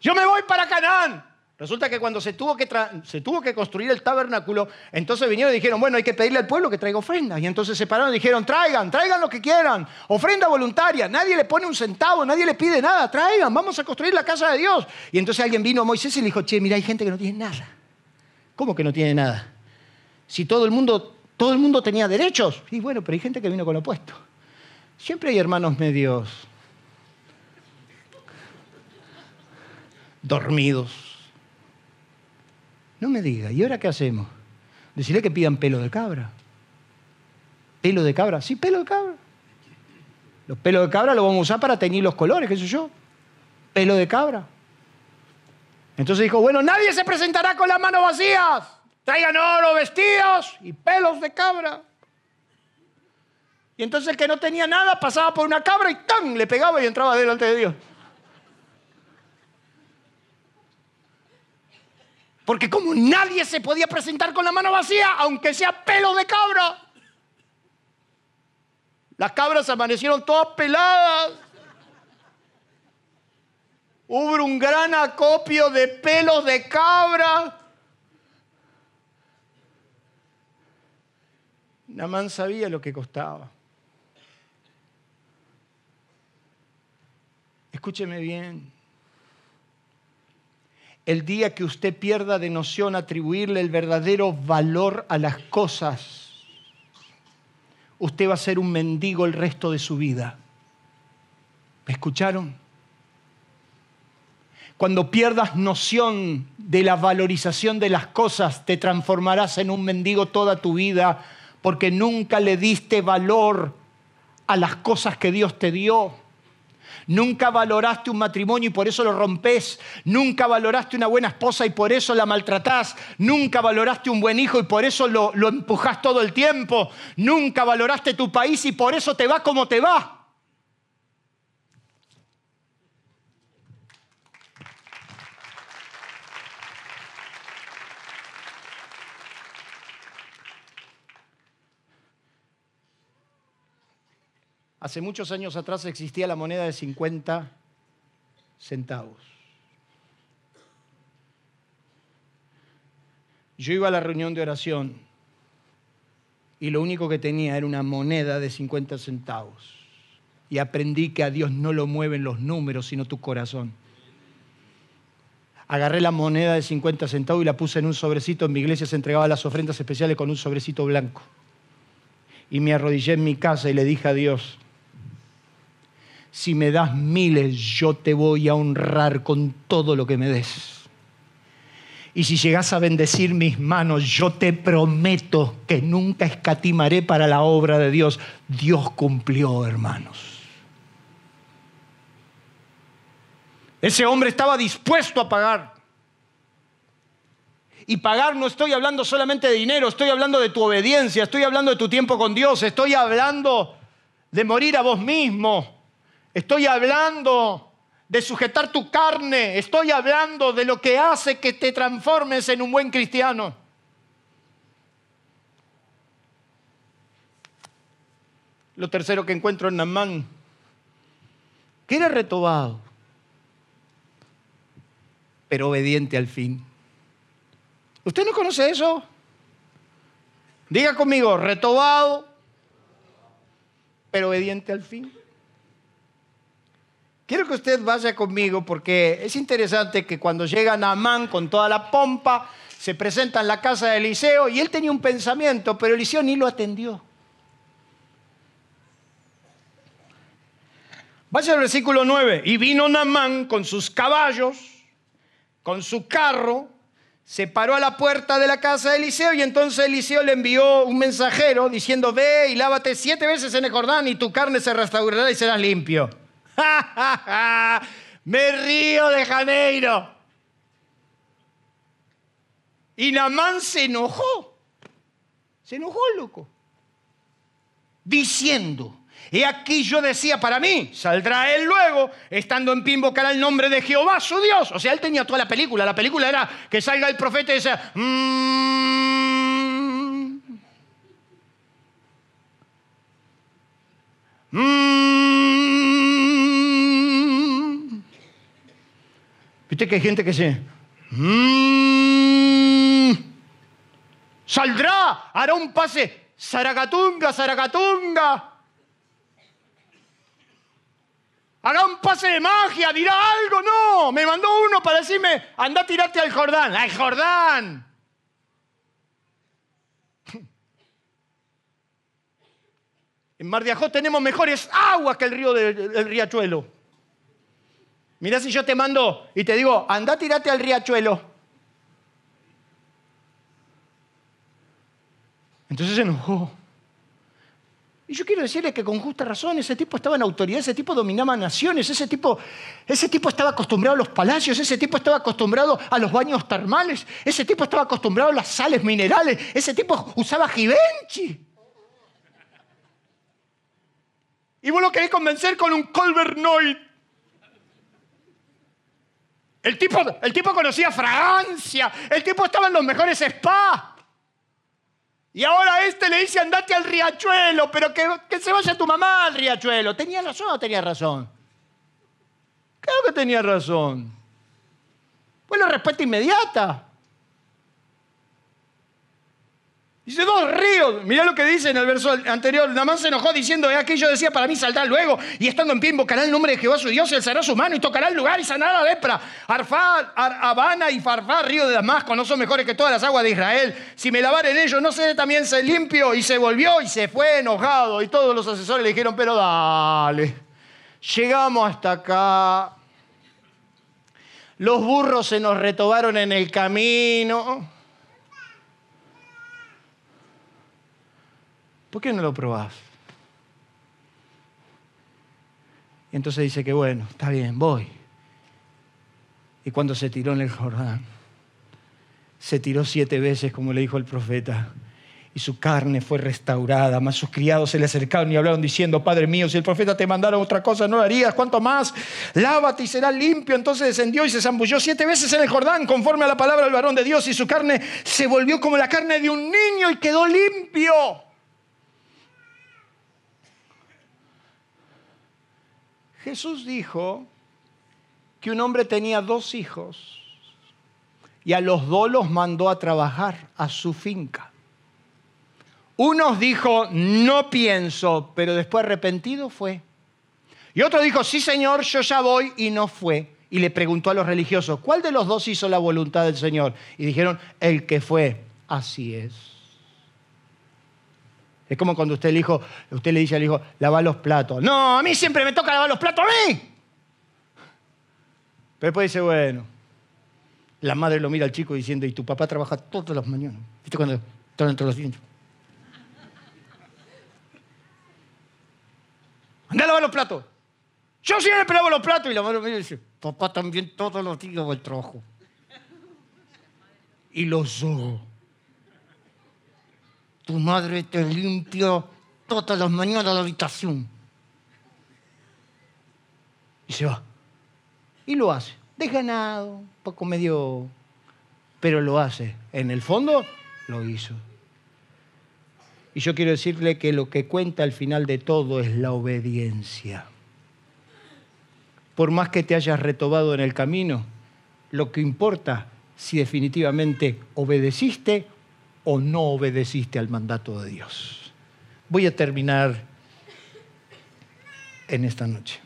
Yo me voy para Canaán. Resulta que cuando se tuvo que, se tuvo que construir el tabernáculo, entonces vinieron y dijeron, bueno, hay que pedirle al pueblo que traiga ofrendas. Y entonces se pararon y dijeron, traigan, traigan lo que quieran, ofrenda voluntaria, nadie le pone un centavo, nadie le pide nada, traigan, vamos a construir la casa de Dios. Y entonces alguien vino a Moisés y le dijo, che, mira, hay gente que no tiene nada. ¿Cómo que no tiene nada? Si todo el mundo, todo el mundo tenía derechos. Y bueno, pero hay gente que vino con lo opuesto. Siempre hay hermanos medios dormidos no me diga, ¿y ahora qué hacemos? Decirle que pidan pelo de cabra. ¿Pelo de cabra? Sí, pelo de cabra. Los pelos de cabra los vamos a usar para teñir los colores, qué sé yo. Pelo de cabra. Entonces dijo, bueno, nadie se presentará con las manos vacías. Traigan oro, vestidos y pelos de cabra. Y entonces el que no tenía nada pasaba por una cabra y ¡tan! le pegaba y entraba delante de Dios. Porque como nadie se podía presentar con la mano vacía, aunque sea pelo de cabra. Las cabras amanecieron todas peladas. Hubo un gran acopio de pelos de cabra. Namán sabía lo que costaba. Escúcheme bien el día que usted pierda de noción atribuirle el verdadero valor a las cosas, usted va a ser un mendigo el resto de su vida. ¿Me escucharon? Cuando pierdas noción de la valorización de las cosas, te transformarás en un mendigo toda tu vida porque nunca le diste valor a las cosas que Dios te dio. Nunca valoraste un matrimonio y por eso lo rompes. Nunca valoraste una buena esposa y por eso la maltratás. Nunca valoraste un buen hijo y por eso lo, lo empujás todo el tiempo. Nunca valoraste tu país y por eso te va como te va. Hace muchos años atrás existía la moneda de 50 centavos. Yo iba a la reunión de oración y lo único que tenía era una moneda de 50 centavos. Y aprendí que a Dios no lo mueven los números, sino tu corazón. Agarré la moneda de 50 centavos y la puse en un sobrecito. En mi iglesia se entregaba las ofrendas especiales con un sobrecito blanco. Y me arrodillé en mi casa y le dije a Dios, si me das miles, yo te voy a honrar con todo lo que me des. Y si llegas a bendecir mis manos, yo te prometo que nunca escatimaré para la obra de Dios. Dios cumplió, hermanos. Ese hombre estaba dispuesto a pagar. Y pagar no estoy hablando solamente de dinero, estoy hablando de tu obediencia, estoy hablando de tu tiempo con Dios, estoy hablando de morir a vos mismo Estoy hablando de sujetar tu carne. Estoy hablando de lo que hace que te transformes en un buen cristiano. Lo tercero que encuentro en Namán, que era retobado, pero obediente al fin. ¿Usted no conoce eso? Diga conmigo, retobado, pero obediente al fin. Quiero que usted vaya conmigo porque es interesante que cuando llega Naamán con toda la pompa, se presenta en la casa de Eliseo y él tenía un pensamiento, pero Eliseo ni lo atendió. Vaya al versículo 9. Y vino Naamán con sus caballos, con su carro, se paró a la puerta de la casa de Eliseo y entonces Eliseo le envió un mensajero diciendo, ve y lávate siete veces en el Jordán y tu carne se restaurará y serás limpio. Me río de Janeiro. Y Namán se enojó. Se enojó, loco. Diciendo, he aquí yo decía para mí, saldrá él luego, estando en pie invocará el nombre de Jehová, su Dios. O sea, él tenía toda la película. La película era que salga el profeta y decía, mmm, ¿Viste que hay gente que se... Mm. Saldrá, hará un pase. Zaragatunga, Zaragatunga. Haga un pase de magia, dirá algo. No, me mandó uno para decirme, anda a tirarte al Jordán. ¡Al Jordán! En Mar de Ajó tenemos mejores aguas que el río del riachuelo. Mirá si yo te mando y te digo, anda, tirate al riachuelo. Entonces se enojó. Y yo quiero decirle que con justa razón ese tipo estaba en autoridad, ese tipo dominaba naciones, ese tipo, ese tipo estaba acostumbrado a los palacios, ese tipo estaba acostumbrado a los baños termales, ese tipo estaba acostumbrado a las sales minerales, ese tipo usaba Givenchy. Y vos lo querés convencer con un Colbernoid. El tipo, el tipo conocía fragancia, el tipo estaba en los mejores spas. Y ahora este le dice andate al riachuelo, pero que, que se vaya tu mamá al riachuelo. ¿Tenía razón o tenía razón? Claro que tenía razón. Fue la respuesta inmediata. Dice dos ríos. Mirá lo que dice en el verso anterior. Namán se enojó diciendo, es aquello decía, para mí saldrá luego. Y estando en pie invocará el nombre de Jehová su Dios y alzará su mano y tocará el lugar y sanará la lepra. Arfá, Habana y Farfá, río de Damasco, no son mejores que todas las aguas de Israel. Si me lavar en ellos, no sé, también se limpio. Y se volvió y se fue enojado. Y todos los asesores le dijeron, pero dale, llegamos hasta acá. Los burros se nos retobaron en el camino. ¿Por qué no lo probás? Y entonces dice que bueno, está bien, voy. Y cuando se tiró en el Jordán, se tiró siete veces, como le dijo el profeta, y su carne fue restaurada. Más sus criados se le acercaron y hablaron diciendo, Padre mío, si el profeta te mandara otra cosa, no lo harías. ¿Cuánto más? Lávate y será limpio. Entonces descendió y se zambulló siete veces en el Jordán, conforme a la palabra del varón de Dios, y su carne se volvió como la carne de un niño y quedó limpio. Jesús dijo que un hombre tenía dos hijos y a los dos los mandó a trabajar a su finca. Uno dijo, no pienso, pero después arrepentido fue. Y otro dijo, sí Señor, yo ya voy y no fue. Y le preguntó a los religiosos, ¿cuál de los dos hizo la voluntad del Señor? Y dijeron, el que fue. Así es. Es como cuando usted, le, usted le dice al hijo, lava los platos. No, a mí siempre me toca lavar los platos a mí. Pero después dice, bueno, la madre lo mira al chico diciendo, y tu papá trabaja todas las mañanas. ¿Viste cuando están entre los dientes? Anda a lavar los platos. Yo siempre lavo los platos. Y la madre me dice, papá también todos los días va el trabajo. Y los ojos tu madre te limpia todas las mañanas la habitación. Y se va. Y lo hace. De ganado, poco medio, pero lo hace. En el fondo, lo hizo. Y yo quiero decirle que lo que cuenta al final de todo es la obediencia. Por más que te hayas retobado en el camino, lo que importa si definitivamente obedeciste o no obedeciste al mandato de Dios. Voy a terminar en esta noche.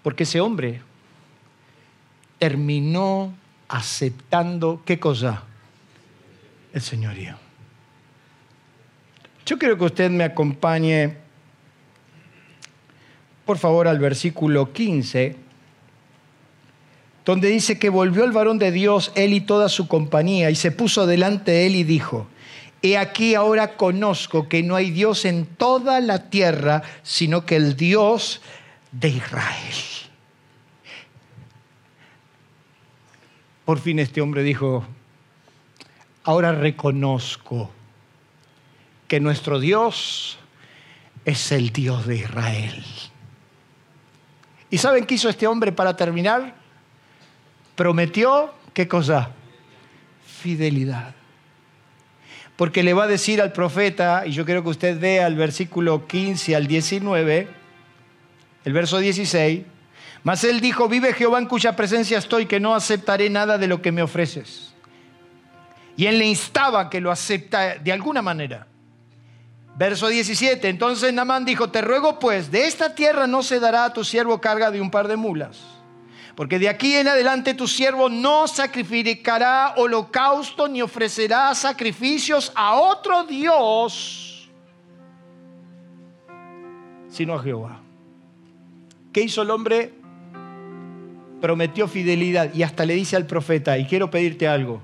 Porque ese hombre terminó aceptando, ¿qué cosa? El señorío. Yo quiero que usted me acompañe, por favor, al versículo 15 donde dice que volvió el varón de Dios, él y toda su compañía, y se puso delante de él y dijo, He aquí ahora conozco que no hay Dios en toda la tierra, sino que el Dios de Israel. Por fin este hombre dijo, ahora reconozco que nuestro Dios es el Dios de Israel. ¿Y saben qué hizo este hombre para terminar? Prometió, ¿qué cosa? Fidelidad. porque le va a decir al profeta, y yo quiero que usted vea el versículo 15 al 19, el verso 16, mas él dijo, vive Jehová en cuya presencia estoy, que no aceptaré nada de lo que me ofreces. Y él le instaba que lo acepta de alguna manera. Verso 17, entonces Namán dijo, te ruego pues, de esta tierra no se dará a tu siervo carga de un par de mulas porque de aquí en adelante tu siervo no sacrificará holocausto ni ofrecerá sacrificios a otro Dios, sino a Jehová. ¿Qué hizo el hombre? Prometió fidelidad y hasta le dice al profeta, y quiero pedirte algo,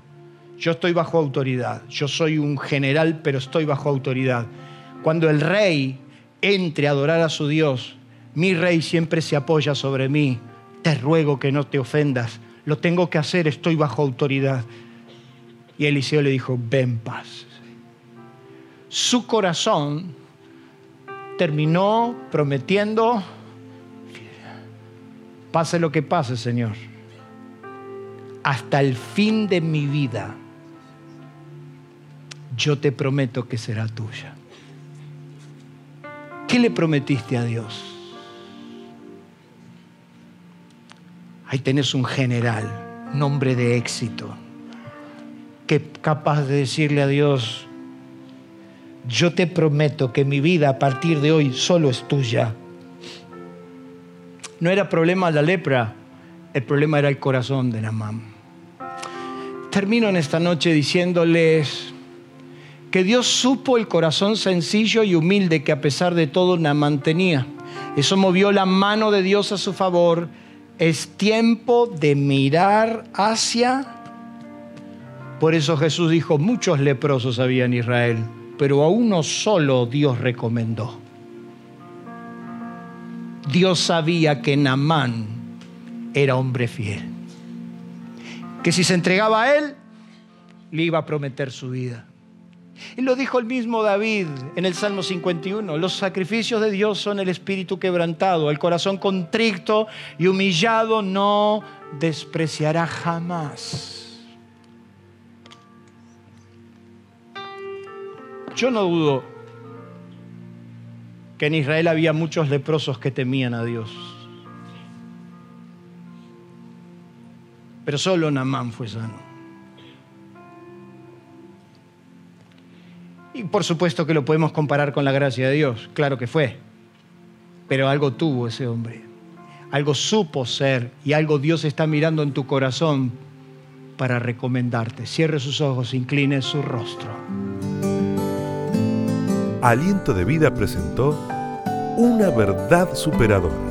yo estoy bajo autoridad, yo soy un general, pero estoy bajo autoridad. Cuando el rey entre a adorar a su Dios, mi rey siempre se apoya sobre mí te ruego que no te ofendas, lo tengo que hacer, estoy bajo autoridad. Y Eliseo le dijo, ven paz. Su corazón terminó prometiendo, pase lo que pase, Señor, hasta el fin de mi vida, yo te prometo que será tuya. ¿Qué le prometiste a Dios? Ahí tenés un general, nombre de éxito, que capaz de decirle a Dios, yo te prometo que mi vida a partir de hoy solo es tuya. No era problema la lepra, el problema era el corazón de Namán. Termino en esta noche diciéndoles que Dios supo el corazón sencillo y humilde que a pesar de todo Namán tenía. Eso movió la mano de Dios a su favor es tiempo de mirar hacia... Por eso Jesús dijo, muchos leprosos había en Israel, pero a uno solo Dios recomendó. Dios sabía que Namán era hombre fiel. Que si se entregaba a él, le iba a prometer su vida. Y lo dijo el mismo David en el Salmo 51. Los sacrificios de Dios son el espíritu quebrantado, el corazón contrito y humillado no despreciará jamás. Yo no dudo que en Israel había muchos leprosos que temían a Dios. Pero solo Namán fue sano. Y por supuesto que lo podemos comparar con la gracia de Dios, claro que fue. Pero algo tuvo ese hombre, algo supo ser y algo Dios está mirando en tu corazón para recomendarte. Cierre sus ojos, incline su rostro. Aliento de Vida presentó una verdad superadora.